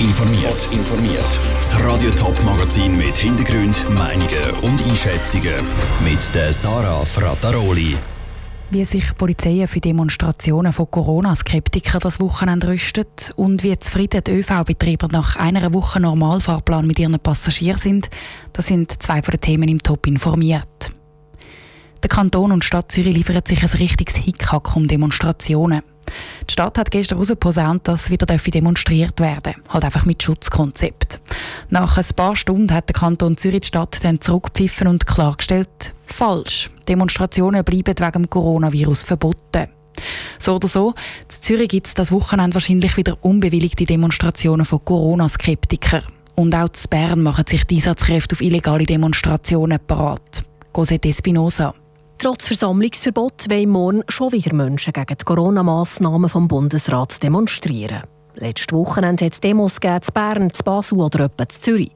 informiert. informiert. Das Radio Top Magazin mit Hintergrund, Meinungen und Einschätzungen mit der Sarah Frataroli. Wie sich Polizei für Demonstrationen von Corona-Skeptikern das Wochenende rüstet und wie zufrieden die ÖV-Betreiber nach einer Woche Normalfahrplan mit ihren Passagieren sind, das sind zwei von den Themen im Top informiert. Der Kanton und Stadt Zürich liefern sich ein richtiges Hickhack um Demonstrationen. Die Stadt hat gestern herausgeposaunt, dass wieder demonstriert werden Halt einfach mit Schutzkonzept. Nach ein paar Stunden hat der Kanton Zürich die Stadt dann zurückgepfiffen und klargestellt, falsch. Demonstrationen bleiben wegen dem Coronavirus verboten. So oder so, in Zürich gibt es das Wochenende wahrscheinlich wieder unbewilligte Demonstrationen von Corona-Skeptikern. Und auch in Bern machen sich die Einsatzkräfte auf illegale Demonstrationen parat. Cosette Espinosa. Trotz Versammlungsverbot wollen morgen schon wieder Menschen gegen die Corona-Massnahmen vom Bundesrat demonstrieren. Letzte Wochenende hat es Demos gegeben, in Bern, in Basel oder etwa in Zürich.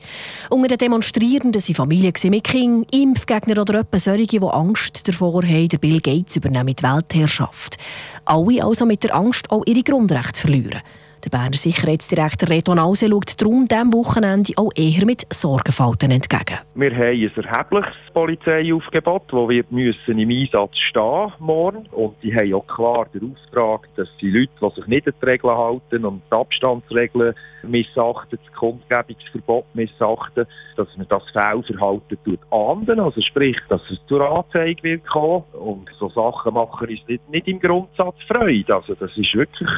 Unter den Demonstrierenden waren Familien mit Kindern, Impfgegner oder etwa solche, die Angst davor haben, der Bill Gates übernehmen die Weltherrschaft. Alle also mit der Angst, auch ihre Grundrechte zu verlieren. Der Berner Sicherheitsdirektor Reto Nause schaut darum diesem Wochenende auch eher mit Sorgenfalten entgegen. Wir haben ein erhebliches Polizeiaufgebot, das wird müssen im Einsatz stehen morgen. Und die haben auch klar den Auftrag, dass die Leute, die sich nicht an die Regeln halten und die Abstandsregeln missachten, das Kundgebungsverbot missachten, dass man das Fehlverhalten tut ahnden. Also sprich, dass es zur Anzeige wird kommen. Und so Sachen machen uns nicht, nicht im Grundsatz Freude. Also das ist wirklich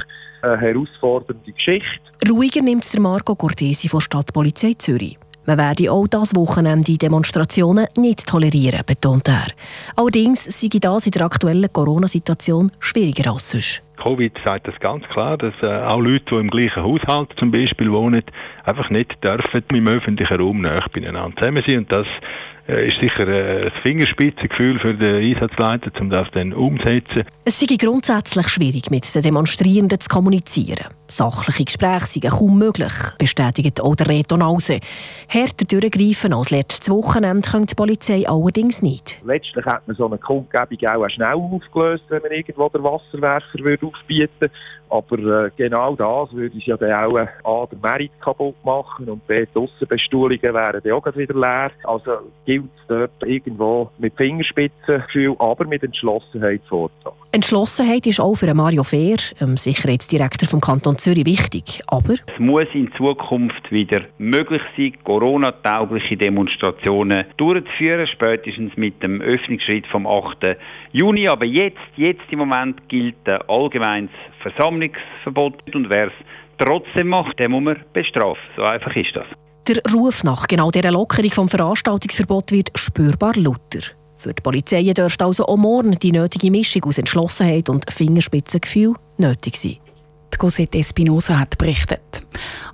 eine herausfordernde Geschichte. Ruhiger nimmt der Marco Cortesi von Stadtpolizei Zürich. Man werde auch das Wochenende Demonstrationen nicht tolerieren, betont er. Allerdings sei das in der aktuellen Corona-Situation schwieriger als sonst. Covid sagt das ganz klar, dass äh, auch Leute, die im gleichen Haushalt zum Beispiel wohnen, einfach nicht dürfen im öffentlichen Raum näher beieinander zusammen sein. Und das ist sicher äh, ein Fingerspitzengefühl für den Einsatzleiter, um das dann umzusetzen. Es sei grundsätzlich schwierig, mit den Demonstrierenden zu kommunizieren. Sachliche Gespräche seien kaum möglich, bestätigt auch der Reto Nause. Härter durchgreifen als letztes Wochenende könnte die Polizei allerdings nicht. Letztlich hat man so eine Kundgebung auch schnell aufgelöst, wenn man irgendwo den Wasserwerfer würde aufbieten aber äh, genau das würde es ja dann auch äh, A, der Merit kaputt machen und B, die Aussenbestuhlungen wären dann auch wieder leer. Also gilt es dort irgendwo mit Fingerspitzengefühl, aber mit Entschlossenheit vorzugehen. Entschlossenheit ist auch für Mario Fehr, dem Sicherheitsdirektor vom Kanton Zürich, wichtig. Aber es muss in Zukunft wieder möglich sein, Corona-taugliche Demonstrationen durchzuführen, spätestens mit dem Öffnungsschritt vom 8. Juni. Aber jetzt, jetzt im Moment gilt ein allgemeines Versammlungsverbot und wer es trotzdem macht, den muss man bestrafen. So einfach ist das. Der Ruf nach genau dieser Lockerung vom Veranstaltungsverbot wird spürbar lauter. Für die Polizei dürfte also auch morgen die nötige Mischung aus Entschlossenheit und Fingerspitzengefühl nötig sein. Die Cosette Espinosa hat berichtet.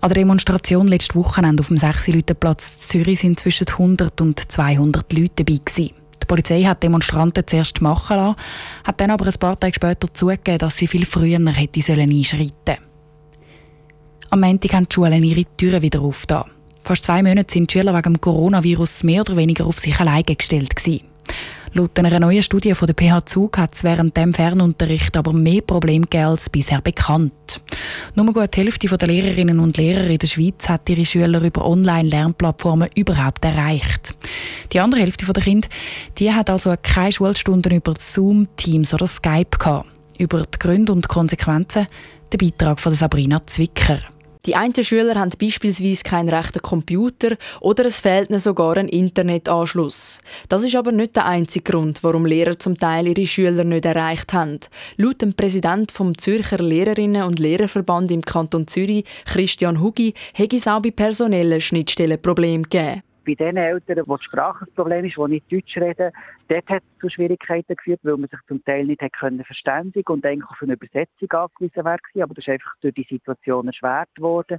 An der Demonstration letztes Wochenende auf dem 6 Platz Zürich sind zwischen 100 und 200 Leute dabei gewesen. Die Polizei hat Demonstranten zuerst machen lassen, hat dann aber ein paar Tage später zugegeben, dass sie viel früher hätte sollen einschreiten Am Montag haben die Schulen ihre Türen wieder aufgetan. Fast zwei Monate sind die Schüler wegen dem Coronavirus mehr oder weniger auf sich allein gestellt gewesen. Laut einer neuen Studie von der PH Zug hat es während dem Fernunterricht aber mehr Probleme gegeben als bisher bekannt. Nur gut die Hälfte der Lehrerinnen und Lehrer in der Schweiz hat ihre Schüler über Online-Lernplattformen überhaupt erreicht. Die andere Hälfte der Kinder die hat also keine Schulstunden über Zoom, Teams oder Skype gehabt. Über die Gründe und Konsequenzen der Beitrag von Sabrina Zwicker. Die einen Schüler haben beispielsweise keinen rechten Computer oder es fehlt ihnen sogar ein Internetanschluss. Das ist aber nicht der einzige Grund, warum Lehrer zum Teil ihre Schüler nicht erreicht haben. Laut dem Präsident vom Zürcher Lehrerinnen und Lehrerverband im Kanton Zürich, Christian Hugi, hätte es auch bei personellen Schnittstellen Probleme gegeben bei den Eltern, wo die Sprache das Problem ist, die nicht Deutsch reden, dort hat es zu Schwierigkeiten geführt, weil man sich zum Teil nicht hat können verständigen und eigentlich auf eine Übersetzung angewiesen war. Aber das ist einfach durch die Situation erschwert worden.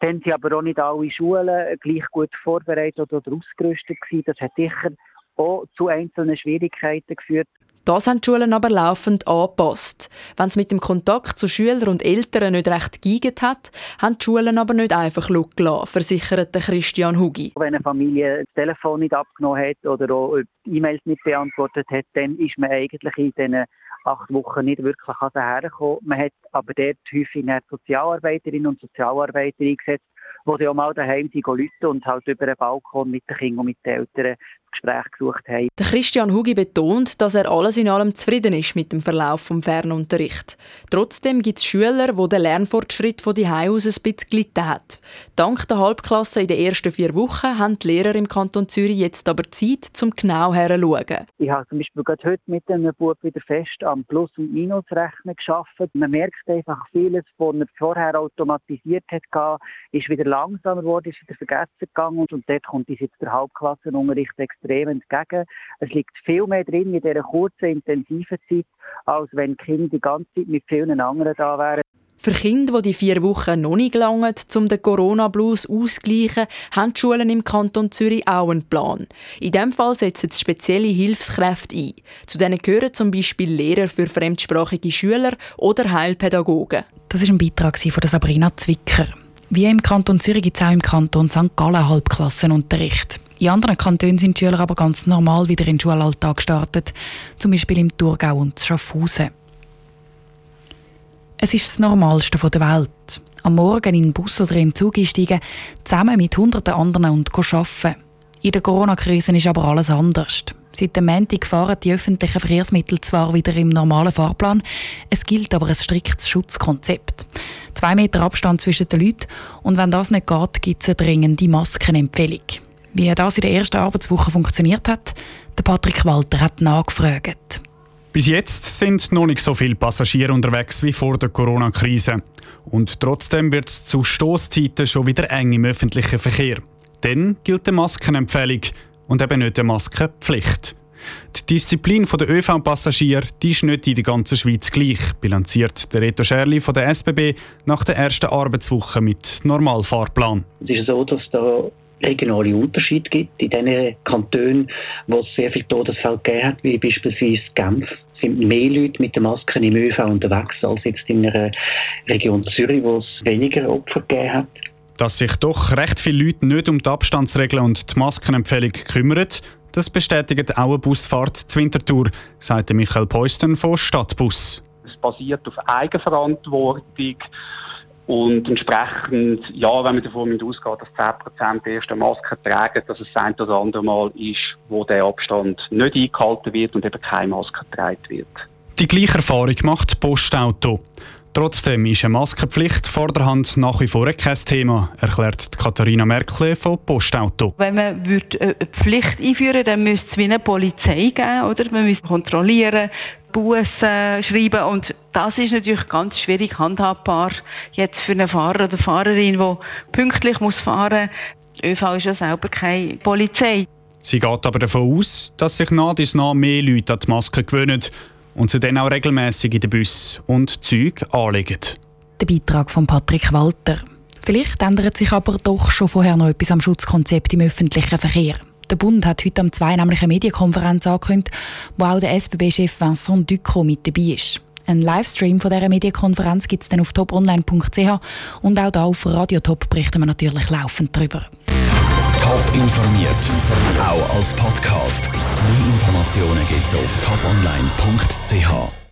Dann sind aber auch nicht alle Schulen gleich gut vorbereitet oder ausgerüstet gewesen. Das hat sicher auch zu einzelnen Schwierigkeiten geführt. Das haben die Schulen aber laufend angepasst. Wenn es mit dem Kontakt zu Schülern und Eltern nicht recht geeignet hat, haben die Schulen aber nicht einfach gelassen, versichert Christian Hugi. Wenn eine Familie das Telefon nicht abgenommen hat oder auch E-Mails nicht beantwortet hat, dann ist man eigentlich in diesen acht Wochen nicht wirklich hergekommen. Man hat aber dort häufig Sozialarbeiterinnen und Sozialarbeiter eingesetzt, die auch mal daheim sind, und halt über den Balkon mit den Kindern und mit den Eltern Gespräch gesucht haben. Der Christian Hugi betont, dass er alles in allem zufrieden ist mit dem Verlauf vom Fernunterricht. Trotzdem gibt es Schüler, wo der Lernfortschritt von die aus ein bisschen hat. Dank der Halbklasse in den ersten vier Wochen haben die Lehrer im Kanton Zürich jetzt aber Zeit, zum genau herzuschauen. Ich habe zum Beispiel gerade heute mit einem Bub wieder fest am Plus- und Minusrechnen geschafft. Man merkt einfach, vieles, was er vorher automatisiert hat, ist wieder langsamer geworden, ist wieder vergessen gegangen und dort kommt jetzt der Halbklassenunterricht extrem entgegen. Es liegt viel mehr drin in dieser kurzen, intensiven Zeit, als wenn die Kinder die ganze Zeit mit vielen anderen da wären. Für Kinder, die die vier Wochen noch nicht gelangen, um den Corona-Blues auszugleichen, haben die Schulen im Kanton Zürich auch einen Plan. In diesem Fall setzen sie spezielle Hilfskräfte ein. Zu denen gehören zum Beispiel Lehrer für fremdsprachige Schüler oder Heilpädagogen. Das ist ein Beitrag von Sabrina Zwicker. Wie im Kanton Zürich gibt es auch im Kanton St. Gallen Halbklassenunterricht. In anderen Kantonen sind die Schüler aber ganz normal wieder in den Schulalltag gestartet, zum Beispiel im Thurgau und Schaffhausen. Es ist das Normalste der Welt. Am Morgen in den Bus oder in den Zug einsteigen, zusammen mit hunderten anderen und arbeiten. In der Corona-Krise ist aber alles anders. Seit dem Montag fahren die öffentlichen Verkehrsmittel zwar wieder im normalen Fahrplan, es gilt aber ein striktes Schutzkonzept. Zwei Meter Abstand zwischen den Leuten und wenn das nicht geht, gibt es eine dringende Maskenempfehlung. Wie das in der ersten Arbeitswoche funktioniert hat, der Patrick Walter hat nachgefragt. Bis jetzt sind noch nicht so viele Passagiere unterwegs wie vor der Corona-Krise. Und trotzdem wird es zu Stoßzeiten schon wieder eng im öffentlichen Verkehr. Dann gilt die Maskenempfehlung und eben nicht die Maskenpflicht. Die Disziplin der ÖV-Passagiere ist nicht in der ganzen Schweiz gleich, bilanziert der Reto Scherli von der SBB nach der ersten Arbeitswoche mit Normalfahrplan. Es ist so, dass da regionale Unterschiede gibt. In den Kantonen, wo es sehr viele Todesfälle gegeben hat, wie beispielsweise Genf, sind mehr Leute mit den Masken im ÖV unterwegs als jetzt in einer Region Zürich, wo es weniger Opfer gegeben hat. Dass sich doch recht viele Leute nicht um die Abstandsregeln und die Maskenempfehlung kümmern, das bestätigt auch eine Busfahrt zur Winterthur, sagte Michael Peusten von Stadtbus. Es basiert auf Eigenverantwortung und entsprechend, ja, wenn man davon ausgeht, dass 10% der ersten Masken tragen, dass es ein oder andere Mal ist, wo der Abstand nicht eingehalten wird und eben keine Maske getragen wird. Die gleiche Erfahrung macht Postauto. Trotzdem ist eine Maskenpflicht vor der Hand nach wie vor kein Thema, erklärt Katharina Merkle von Postauto. Wenn man eine Pflicht einführen würde, dann müsste es wie eine Polizei geben, oder? Man müsste kontrollieren, Bussen schreiben und das ist natürlich ganz schwierig handhabbar jetzt für einen Fahrer oder Fahrerin, die pünktlich muss fahren muss. Die ÖV ist ja selber keine Polizei. Sie geht aber davon aus, dass sich nach dies nach mehr Leute an die Maske gewöhnen und sie dann auch regelmäßig in den Bus und Züg anlegen. Der Beitrag von Patrick Walter. Vielleicht ändert sich aber doch schon vorher noch etwas am Schutzkonzept im öffentlichen Verkehr. Der Bund hat heute am 2 nämlich eine Medienkonferenz angekündigt, wo auch der SBB-Chef Vincent Ducrot mit dabei ist. Ein Livestream von dieser Medienkonferenz gibt es dann auf toponline.ch und auch da auf Radiotop berichten wir natürlich laufend darüber. Top informiert, auch als Podcast. Mehr Informationen gibt es auf toponline.ch.